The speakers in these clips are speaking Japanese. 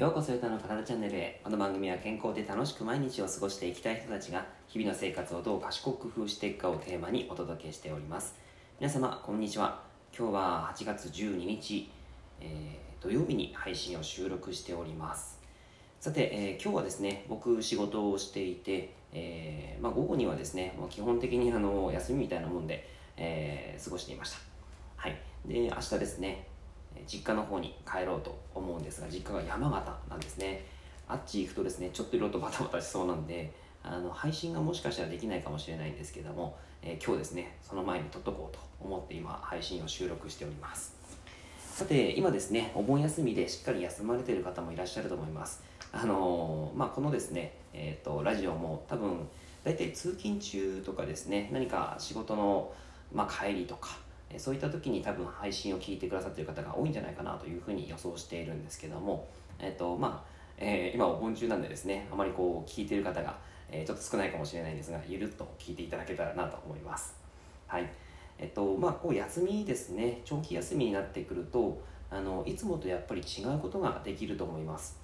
ようこそゆたの体チャンネルへ。この番組は健康で楽しく毎日を過ごしていきたい人たちが日々の生活をどう賢く工夫していくかをテーマにお届けしております。皆様こんにちは。今日は8月12日、えー、土曜日に配信を収録しております。さて、えー、今日はですね僕仕事をしていて、えー、まあ、午後にはですねもう基本的にあの休みみたいなもんで、え過ごしていました。はい。で明日ですね実家の方に帰ろうと思うんですが実家が山形なんですね。あっち行くとですねちょっといろいろとバタバタしそうなんであの配信がもしかしたらできないかもしれないんですけども、えー、今日ですねその前に撮っとこうと思って今配信を収録しております。さて今ですねお盆休みでしっかり休まれている方もいらっしゃると思います。あのー、まあこのですねえっ、ー、とラジオも多分大体通勤中とかですね何か仕事の、まあ、帰りとかそういった時に多分配信を聞いてくださってる方が多いんじゃないかなというふうに予想しているんですけども、えっとまあえー、今お盆中なんでですねあまりこう聞いてる方が、えー、ちょっと少ないかもしれないんですがゆるっと聞いていただけたらなと思います。はい。えっとまあこう休みですね長期休みになってくるとあのいつもとやっぱり違うことができると思います。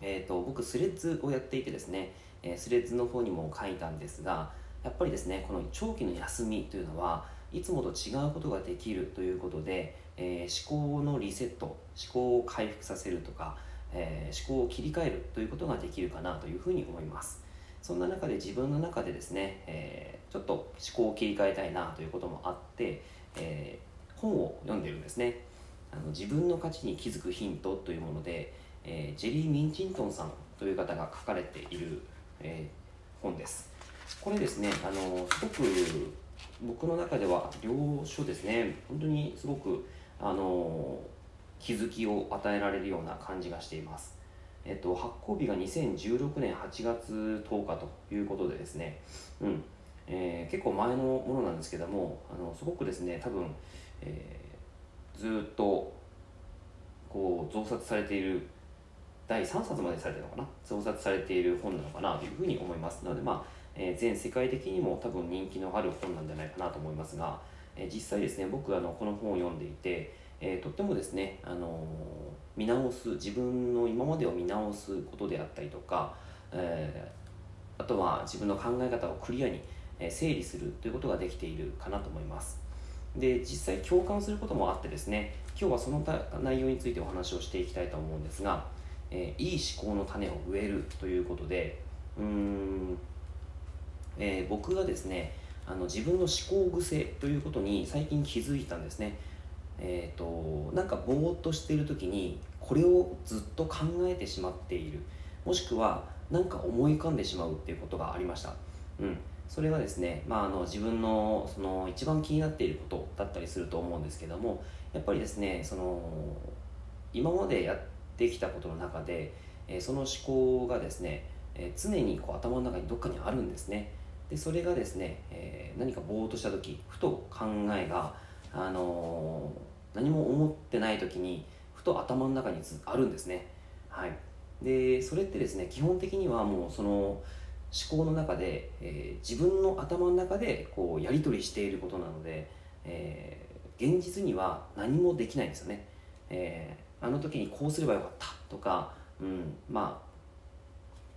えっと僕スレッズをやっていてですね、えスレッズの方にも書いたんですがやっぱりですねこの長期の休みというのはいつもと違うことができるということで、えー、思考のリセット思考を回復させるとか、えー、思考を切り替えるということができるかなというふうに思います。そんな中で自分の中でですね、えー、ちょっと思考を切り替えたいなということもあって、え本を読んでるんですね。あの自分の価値に気づくヒントというもので、えジェリー・ミンチントンさんという方が書かれている、え本です。これですねあのすごく僕の中では領書ですね。本当にすごくあの気づきを与えられるような感じがしています、えっと、発行日が2016年8月10日ということでですね、うん。えー、結構前のものなんですけどもあのすごくですね多分、えー、ずっとこう増刷されている第3冊までされてるのかな？増刷されている本なのかなというふうに思いますなのでまあえー、全世界的にも多分人気のある本なんじゃないかなと思いますが、えー、実際ですね僕あのこの本を読んでいて、えー、とってもですね、あの見直す自分の今までを見直すことであったりとか、えあとは自分の考え方をクリアに整理するということができているかなと思います。で実際共感することもあってですね今日はその内容についてお話をしていきたいと思うんですが、えいい思考の種を植えるということでうーんえー、僕がですねあの自分の思考癖ということに最近気づいたんですね。えっ、ー、となんかぼーっとしている時にこれをずっと考えてしまっている。もしくは何か思い浮かんでしまうっていうことがありました。うん。それがですね、まあ、あの自分のその一番気になっていることだったりすると思うんですけどもやっぱりですねその今までやってきたことの中で、えー、その思考がですね、えー、常にこう頭の中にどっかにあるんですね。でそれがですね、えー、何かぼーっとした時ふと考えが、あのー、何も思ってない時にふと頭の中にあるんですね。はい。でそれってですね基本的にはもうその思考の中で、えー、自分の頭の中でこうやり取りしていることなので、えー、現実には何もできないんですよね、えー、あの時にこうすればよかったとか、うん、まあ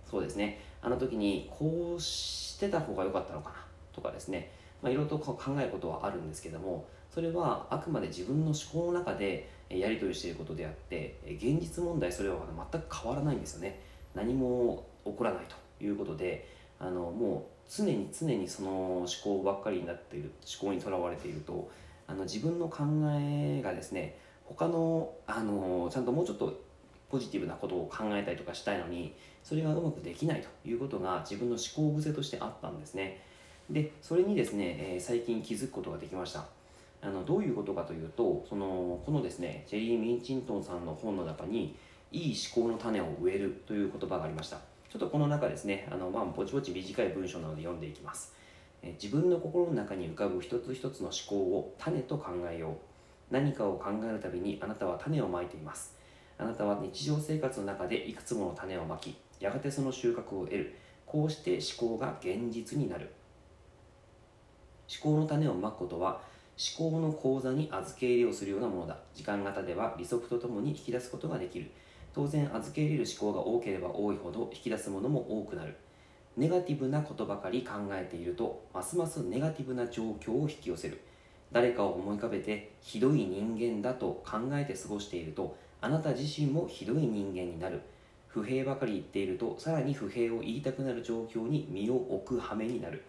そうですね。あの時にこうしてた方が良かったのかなとかですね、まあ、いろいろと考えることはあるんですけどもそれはあくまで自分の思考の中でやり取りしていることであって現実問題それは全く変わらないんですよね。何も起こらないということであのもう常に常にその思考ばっかりになっている思考にとらわれているとあの自分の考えがですね他のあのちゃんともうちょっとポジティブなことを考えたりとかしたいのにそれがうまくできないということが自分の思考癖としてあったんですね。でそれにですね、えー、最近気づくことができました。あのどういうことかというとそのこのですねジェリー・ミンチントンさんの本の中にいい思考の種を植えるという言葉がありました。ちょっとこの中ですねあの、まあ、ぼちぼち短い文章なので読んでいきます。自分の心の中に浮かぶ一つ一つの思考を種と考えよう。何かを考えるたびにあなたは種をまいています。あなたは日常生活の中でいくつもの種をまきやがてその収穫を得る。こうして思考が現実になる。思考の種をまくことは思考の口座に預け入れをするようなものだ。時間型では利息とともに引き出すことができる。当然預け入れる思考が多ければ多いほど引き出すものも多くなる。ネガティブなことばかり考えているとますますネガティブな状況を引き寄せる。誰かを思い浮かべてひどい人間だと考えて過ごしているとあなた自身もひどい人間になる。不平ばかり言っているとさらに不平を言いたくなる状況に身を置く羽目になる。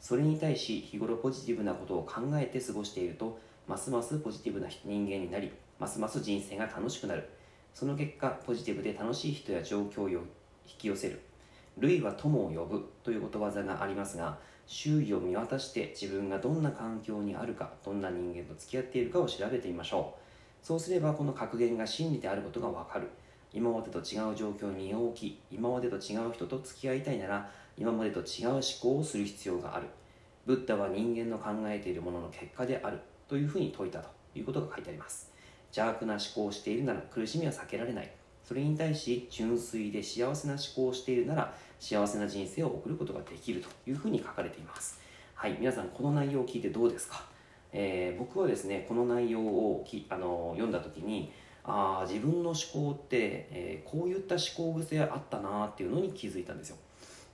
それに対し日頃ポジティブなことを考えて過ごしているとますますポジティブな人間になりますます人生が楽しくなる。その結果ポジティブで楽しい人や状況を引き寄せる。類は友を呼ぶということわざがありますが周囲を見渡して自分がどんな環境にあるかどんな人間と付き合っているかを調べてみましょう。そうすればこの格言が真理であることがわかる。今までと違う状況に身を置き今までと違う人と付き合いたいなら今までと違う思考をする必要がある。ブッダは人間の考えているものの結果である。というふうに説いたということが書いてあります。邪悪な思考をしているなら苦しみは避けられない。それに対し純粋で幸せな思考をしているなら幸せな人生を送ることができるというふうに書かれています。はい皆さんこの内容を聞いてどうですか、えー、僕はですねこの内容をきあの読んだ時にああ自分の思考って、えー、こういった思考癖あったなっていうのに気づいたんですよ、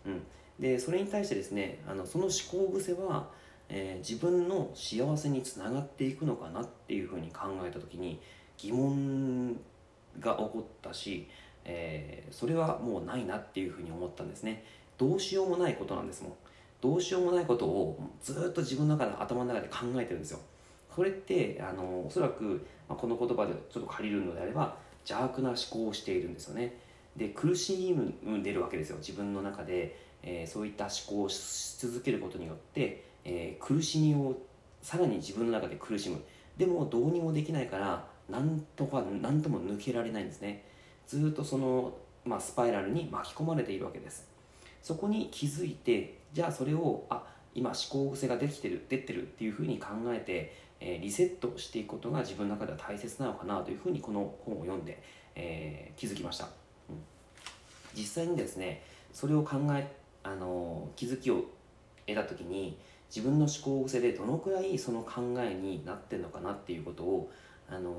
うん、でそれに対してですねあのその思考癖は、えー、自分の幸せにつながっていくのかなっていうふうに考えた時に疑問が起こったし、えー、それはもうないなっていうふうに思ったんですね。どうしようもないことなんですもん。どうしようもないことをずっと自分の中で頭の中で考えてるんですよ。これってあのおそらく、まあ、この言葉でちょっと借りるのであれば邪悪な思考をしているんですよね。で苦しんでるわけですよ。自分の中で、えー、そういった思考をし続けることによって、えー、苦しみをさらに自分の中で苦しむ。でもどうにもできないからなんとか何とも抜けられないんですね。ずっとその、まあ、スパイラルに巻き込まれているわけです。そこに気づいてじゃあそれをあ今思考癖ができてる出てるっていうふうに考えてえー、リセットしていくことが自分の中では大切なのかなというふうにこの本を読んで、えー、気づきました、うん、実際にですねそれを考えあの気づきを得た時に自分の思考癖でどのくらいその考えになってるのかなっていうことをあの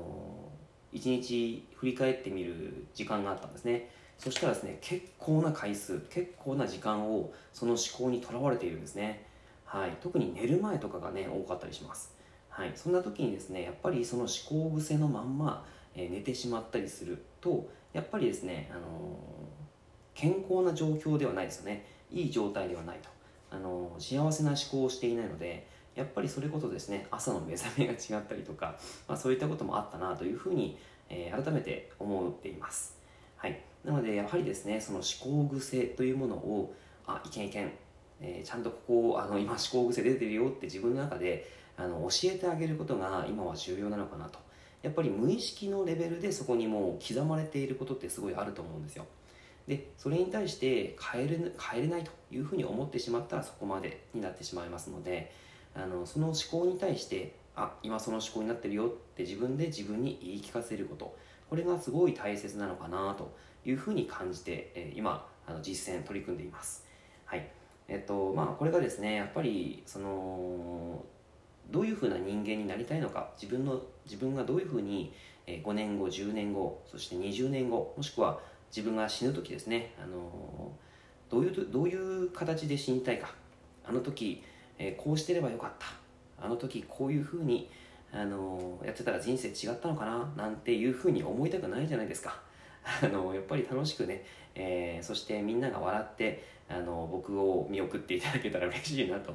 一日振り返ってみる時間があったんですね。そしたらですね結構な回数結構な時間をその思考にとらわれているんですね。はい。特に寝る前とかがね多かったりします。はい、そんな時にですねやっぱりその思考癖のまんま、えー、寝てしまったりするとやっぱりですね、あのー、健康な状況ではないですよね。いい状態ではないと、あのー、幸せな思考をしていないのでやっぱりそれこそですね朝の目覚めが違ったりとか、まあ、そういったこともあったなというふうに、え改めて思っています、はい、なのでやはりですねその思考癖というものをあいけんいけん、えちゃんとここあの今思考癖出てるよって自分の中であの教えてあげることが今は重要なのかなと。やっぱり無意識のレベルでそこにもう刻まれていることってすごいあると思うんですよ。でそれに対して変えれ変えれないというふうに思ってしまったらそこまでになってしまいますのであのその思考に対してあ今その思考になってるよって自分で自分に言い聞かせること。これがすごい大切なのかなというふうに感じて、え今あの実践取り組んでいますはいえっとまあこれがですねやっぱりそのどういうふうな人間になりたいのか自分の自分がどういうふうに5年後10年後そして20年後もしくは自分が死ぬ時ですね、あのどういうどういう形で死にたいかあの時、えこうしてればよかったあの時こういうふうに、あのやってたら人生違ったのかななんていうふうに思いたくないじゃないですか。あのやっぱり楽しくね、えー、そしてみんなが笑ってあの僕を見送っていただけたら 嬉しいなと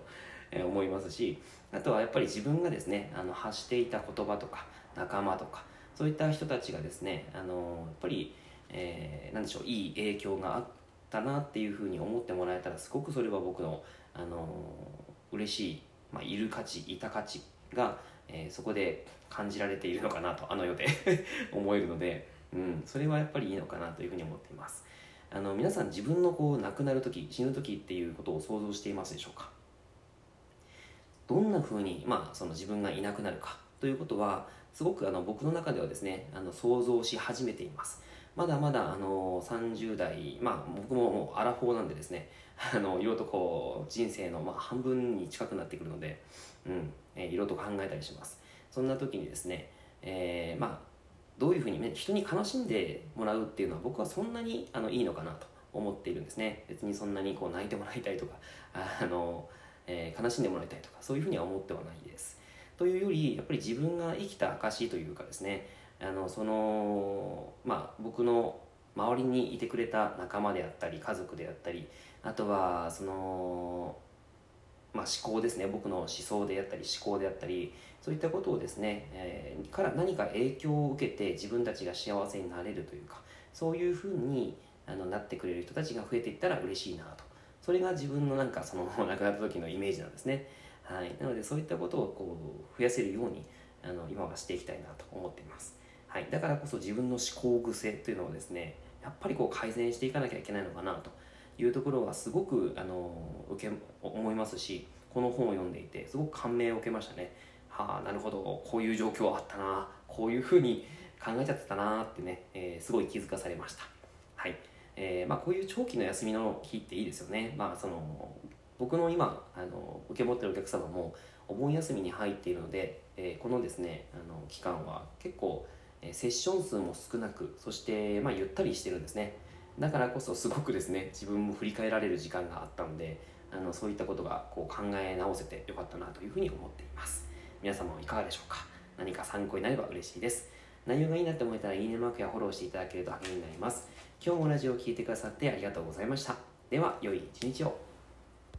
思いますしあとはやっぱり自分がですねあの発していた言葉とか仲間とかそういった人たちがですねあのやっぱり、えー、何でしょういい影響があったなっていうふうに思ってもらえたらすごくそれは僕のあの嬉しい、まあ、いる価値いた価値が、えー、そこで感じられているのかなとあの世で 思えるので、うん、それはやっぱりいいのかなというふうに思っています。あの皆さん自分のこう亡くなる時死ぬ時っていうことを想像していますでしょうか？どんな風に、まあ、その自分がいなくなるか？ということはすごくあの僕の中ではですねあの想像し始めています。まだまだあの30代まあ僕ももうアラフォーなんでですね あのいろいろとこう人生のまあ半分に近くなってくるので、うんえー、いろいろと考えたりします。そんな時にですね、えー、まあどういうふうに、ね、人に悲しんでもらうっていうのは僕はそんなにあのいいのかなと思っているんですね。別にそんなにこう泣いてもらいたいとか あの、えー、悲しんでもらいたいとかそういうふうには思ってはないです。というよりやっぱり自分が生きた証というかですねあのそのまあ僕の周りにいてくれた仲間であったり家族であったりあとはそのまあ、思考ですね。僕の思想であったり思考であったりそういったことをですね、えー、から何か影響を受けて自分たちが幸せになれるというかそういうふうにあのなってくれる人たちが増えていったら嬉しいなと。それが自分のなんかその亡くなった時のイメージなんですね、はい、なのでそういったことをこう増やせるようにあの今はしていきたいなと思っています、はい、だからこそ自分の思考癖というのをですねやっぱりこう改善していかなきゃいけないのかなと。いうところはすごくあの受け思いますしこの本を読んでいてすごく感銘を受けましたね。はあなるほど。こういう状況あったな。こういうふうに考えちゃってたなってね、えー、すごい気づかされました。はい、えー、まあ、こういう長期の休みの日っていいですよね。まあその僕の今あの受け持ってるお客様もお盆休みに入っているので、えー、このですねあの期間は結構えセッション数も少なくそして、まあ、ゆったりしてるんですね。だからこそすごくですね自分も振り返られる時間があったのであのそういったことがこう考え直せてよかったなというふうに思っています。皆様はいかがでしょうか？何か参考になれば嬉しいです。内容がいいなって思えたらいいねマークやフォローしていただけると励みになります。今日もラジオを聴いてくださってありがとうございました。では良い一日を。